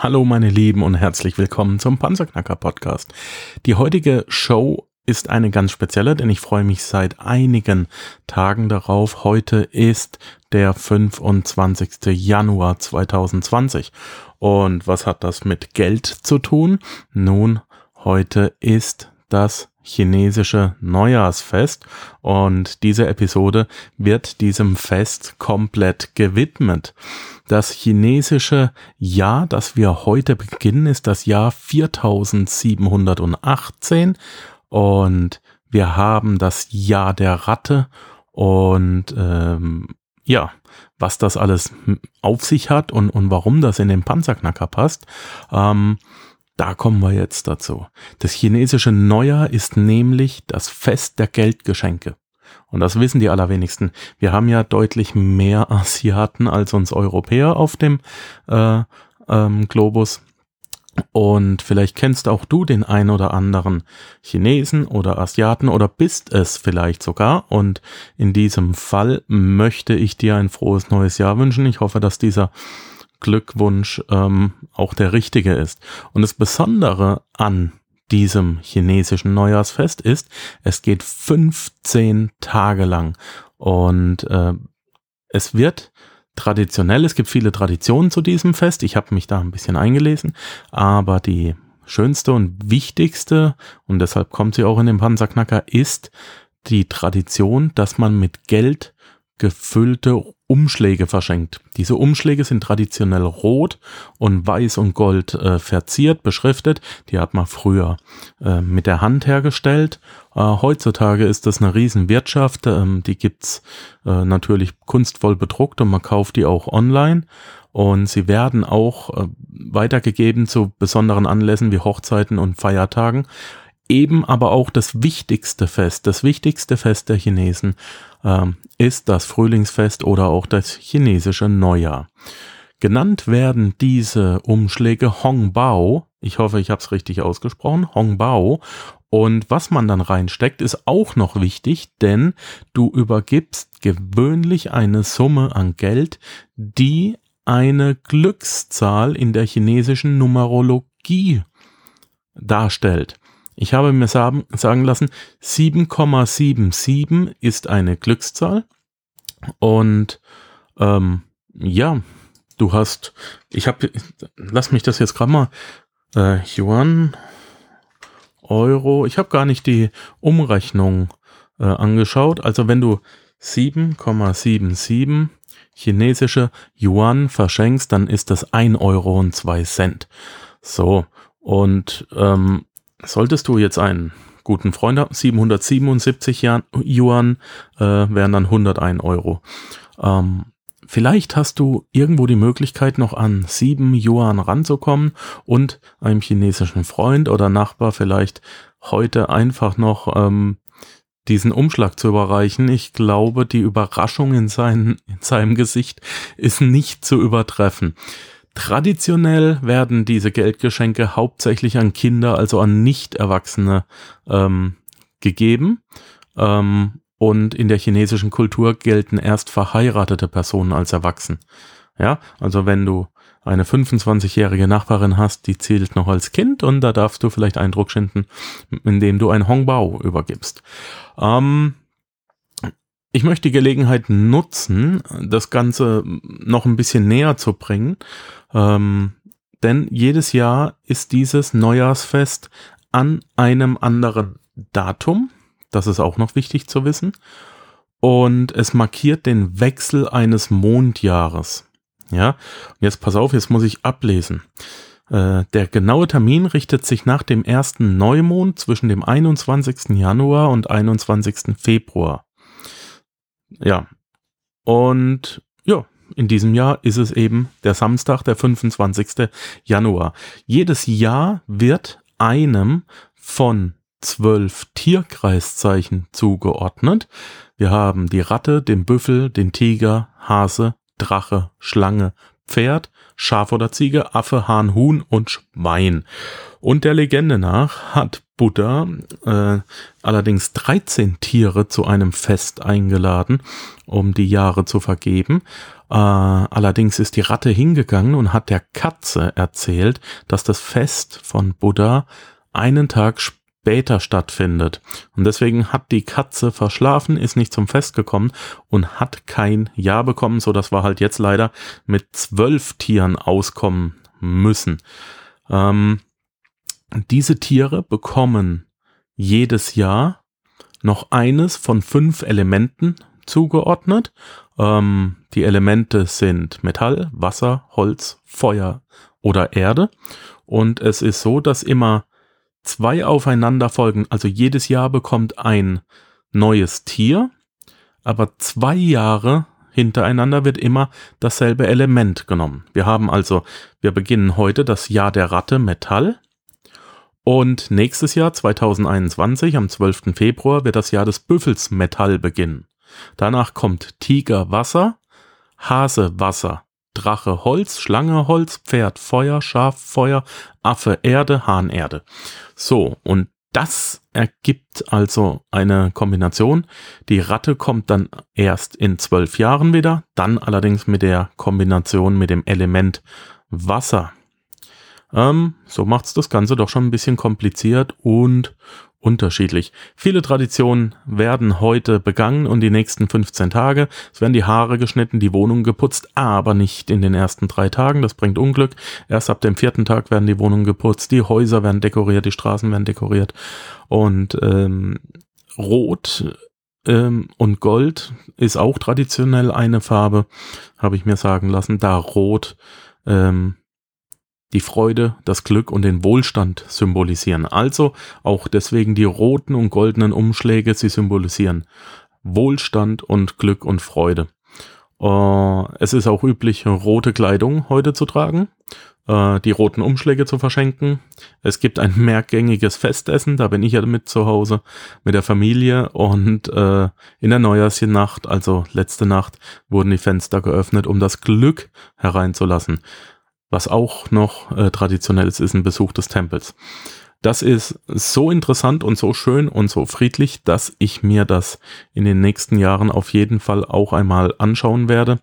Hallo meine Lieben und herzlich willkommen zum Panzerknacker Podcast. Die heutige Show ist eine ganz spezielle, denn ich freue mich seit einigen Tagen darauf. Heute ist der 25. Januar 2020. Und was hat das mit Geld zu tun? Nun, heute ist das chinesische Neujahrsfest und diese Episode wird diesem Fest komplett gewidmet. Das chinesische Jahr, das wir heute beginnen, ist das Jahr 4718 und wir haben das Jahr der Ratte und ähm, ja, was das alles auf sich hat und, und warum das in den Panzerknacker passt. Ähm, da kommen wir jetzt dazu. Das chinesische Neujahr ist nämlich das Fest der Geldgeschenke. Und das wissen die allerwenigsten. Wir haben ja deutlich mehr Asiaten als uns Europäer auf dem äh, ähm, Globus. Und vielleicht kennst auch du den ein oder anderen Chinesen oder Asiaten oder bist es vielleicht sogar. Und in diesem Fall möchte ich dir ein frohes neues Jahr wünschen. Ich hoffe, dass dieser Glückwunsch ähm, auch der richtige ist. Und das Besondere an diesem chinesischen Neujahrsfest ist, es geht 15 Tage lang. Und äh, es wird traditionell, es gibt viele Traditionen zu diesem Fest, ich habe mich da ein bisschen eingelesen, aber die schönste und wichtigste, und deshalb kommt sie auch in den Panzerknacker, ist die Tradition, dass man mit Geld gefüllte Umschläge verschenkt. Diese Umschläge sind traditionell rot und weiß und gold äh, verziert, beschriftet. Die hat man früher äh, mit der Hand hergestellt. Äh, heutzutage ist das eine Riesenwirtschaft. Ähm, die gibt's äh, natürlich kunstvoll bedruckt und man kauft die auch online. Und sie werden auch äh, weitergegeben zu besonderen Anlässen wie Hochzeiten und Feiertagen eben aber auch das wichtigste Fest, das wichtigste Fest der Chinesen ähm, ist das Frühlingsfest oder auch das chinesische Neujahr. Genannt werden diese Umschläge Hongbao. Ich hoffe, ich habe es richtig ausgesprochen. Hongbao. Und was man dann reinsteckt, ist auch noch wichtig, denn du übergibst gewöhnlich eine Summe an Geld, die eine Glückszahl in der chinesischen Numerologie darstellt. Ich habe mir sagen lassen, 7,77 ist eine Glückszahl. Und ähm, ja, du hast, ich habe, lass mich das jetzt gerade mal, äh, Yuan, Euro, ich habe gar nicht die Umrechnung äh, angeschaut. Also wenn du 7,77 chinesische Yuan verschenkst, dann ist das 1 Euro und 2 Cent. So, und ähm, Solltest du jetzt einen guten Freund haben, 777 Yuan äh, wären dann 101 Euro. Ähm, vielleicht hast du irgendwo die Möglichkeit, noch an 7 Yuan ranzukommen und einem chinesischen Freund oder Nachbar vielleicht heute einfach noch ähm, diesen Umschlag zu überreichen. Ich glaube, die Überraschung in, sein, in seinem Gesicht ist nicht zu übertreffen. Traditionell werden diese Geldgeschenke hauptsächlich an Kinder, also an Nicht-Erwachsene ähm, gegeben. Ähm, und in der chinesischen Kultur gelten erst verheiratete Personen als erwachsen. Ja, also wenn du eine 25-jährige Nachbarin hast, die zählt noch als Kind und da darfst du vielleicht Eindruck schinden, indem du ein Hongbao übergibst. Ähm, ich möchte die Gelegenheit nutzen, das Ganze noch ein bisschen näher zu bringen, ähm, denn jedes Jahr ist dieses Neujahrsfest an einem anderen Datum. Das ist auch noch wichtig zu wissen. Und es markiert den Wechsel eines Mondjahres. Ja, und jetzt pass auf, jetzt muss ich ablesen. Äh, der genaue Termin richtet sich nach dem ersten Neumond zwischen dem 21. Januar und 21. Februar. Ja. Und ja, in diesem Jahr ist es eben der Samstag, der 25. Januar. Jedes Jahr wird einem von zwölf Tierkreiszeichen zugeordnet. Wir haben die Ratte, den Büffel, den Tiger, Hase, Drache, Schlange, Pferd, Schaf oder Ziege, Affe, Hahn, Huhn und Schwein. Und der Legende nach hat Buddha äh, allerdings 13 Tiere zu einem Fest eingeladen, um die Jahre zu vergeben. Äh, allerdings ist die Ratte hingegangen und hat der Katze erzählt, dass das Fest von Buddha einen Tag später stattfindet. Und deswegen hat die Katze verschlafen, ist nicht zum Fest gekommen und hat kein Ja bekommen, so dass wir halt jetzt leider mit zwölf Tieren auskommen müssen. Ähm, diese Tiere bekommen jedes Jahr noch eines von fünf Elementen zugeordnet. Ähm, die Elemente sind Metall, Wasser, Holz, Feuer oder Erde. Und es ist so, dass immer zwei aufeinander folgen. Also jedes Jahr bekommt ein neues Tier, aber zwei Jahre hintereinander wird immer dasselbe Element genommen. Wir haben also, wir beginnen heute das Jahr der Ratte Metall. Und nächstes Jahr, 2021, am 12. Februar, wird das Jahr des Büffels Metall beginnen. Danach kommt Tiger Wasser, Hase Wasser, Drache Holz, Schlange Holz, Pferd Feuer, Schaf Feuer, Affe Erde, Hahn Erde. So, und das ergibt also eine Kombination. Die Ratte kommt dann erst in zwölf Jahren wieder, dann allerdings mit der Kombination mit dem Element Wasser. Ähm, so macht's das Ganze doch schon ein bisschen kompliziert und unterschiedlich. Viele Traditionen werden heute begangen und die nächsten 15 Tage. Es werden die Haare geschnitten, die Wohnung geputzt, aber nicht in den ersten drei Tagen. Das bringt Unglück. Erst ab dem vierten Tag werden die Wohnungen geputzt, die Häuser werden dekoriert, die Straßen werden dekoriert. Und ähm, Rot ähm, und Gold ist auch traditionell eine Farbe, habe ich mir sagen lassen, da Rot ähm, die Freude, das Glück und den Wohlstand symbolisieren. Also auch deswegen die roten und goldenen Umschläge, sie symbolisieren Wohlstand und Glück und Freude. Uh, es ist auch üblich, rote Kleidung heute zu tragen, uh, die roten Umschläge zu verschenken. Es gibt ein mehrgängiges Festessen, da bin ich ja mit zu Hause, mit der Familie und uh, in der Neujahrsnacht, also letzte Nacht, wurden die Fenster geöffnet, um das Glück hereinzulassen. Was auch noch äh, traditionell ist, ist ein Besuch des Tempels. Das ist so interessant und so schön und so friedlich, dass ich mir das in den nächsten Jahren auf jeden Fall auch einmal anschauen werde.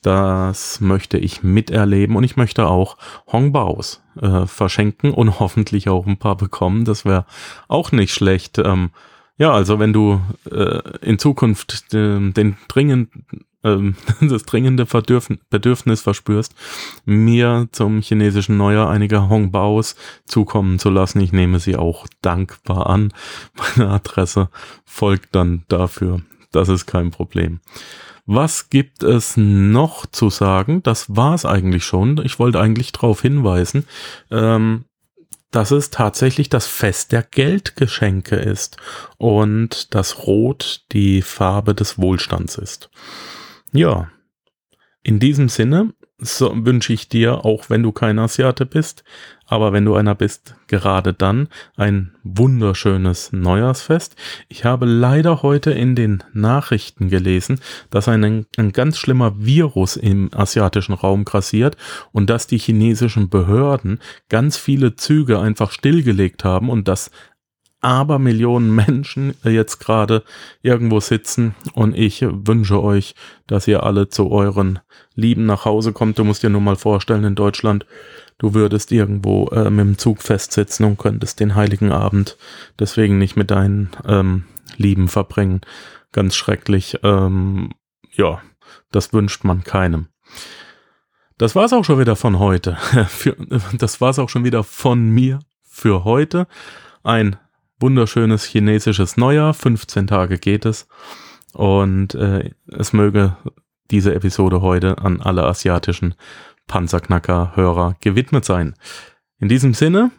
Das möchte ich miterleben und ich möchte auch Hongbaos äh, verschenken und hoffentlich auch ein paar bekommen. Das wäre auch nicht schlecht. Ähm, ja, also wenn du äh, in Zukunft äh, den dringend ähm, das dringende Bedürfnis verspürst, mir zum chinesischen Neujahr einige Hongbaos zukommen zu lassen. Ich nehme sie auch dankbar an. Meine Adresse folgt dann dafür. Das ist kein Problem. Was gibt es noch zu sagen? Das war es eigentlich schon. Ich wollte eigentlich darauf hinweisen, ähm, dass es tatsächlich das Fest der Geldgeschenke ist und dass Rot die Farbe des Wohlstands ist. Ja, in diesem Sinne so wünsche ich dir, auch wenn du kein Asiate bist, aber wenn du einer bist, gerade dann ein wunderschönes Neujahrsfest. Ich habe leider heute in den Nachrichten gelesen, dass ein, ein ganz schlimmer Virus im asiatischen Raum grassiert und dass die chinesischen Behörden ganz viele Züge einfach stillgelegt haben und dass aber Millionen Menschen jetzt gerade irgendwo sitzen und ich wünsche euch, dass ihr alle zu euren Lieben nach Hause kommt. Du musst dir nur mal vorstellen, in Deutschland, du würdest irgendwo äh, mit dem Zug festsitzen und könntest den heiligen Abend deswegen nicht mit deinen ähm, Lieben verbringen. Ganz schrecklich. Ähm, ja, das wünscht man keinem. Das war's auch schon wieder von heute. das war's auch schon wieder von mir für heute. Ein wunderschönes chinesisches Neujahr. 15 Tage geht es. Und äh, es möge diese Episode heute an alle asiatischen Panzerknacker-Hörer gewidmet sein. In diesem Sinne,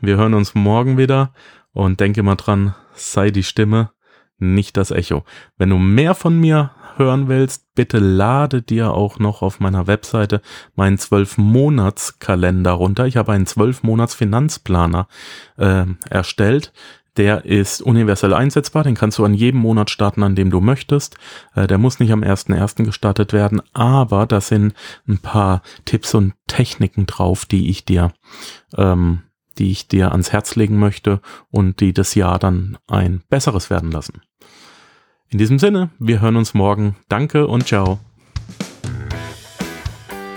wir hören uns morgen wieder und denke mal dran, sei die Stimme, nicht das Echo. Wenn du mehr von mir hören willst, bitte lade dir auch noch auf meiner Webseite meinen 12-Monats-Kalender runter. Ich habe einen 12-Monats-Finanzplaner äh, erstellt, der ist universell einsetzbar, den kannst du an jedem Monat starten, an dem du möchtest. Äh, der muss nicht am 1.1. gestartet werden, aber da sind ein paar Tipps und Techniken drauf, die ich dir ähm, die ich dir ans Herz legen möchte und die das Jahr dann ein besseres werden lassen. In diesem Sinne, wir hören uns morgen. Danke und ciao.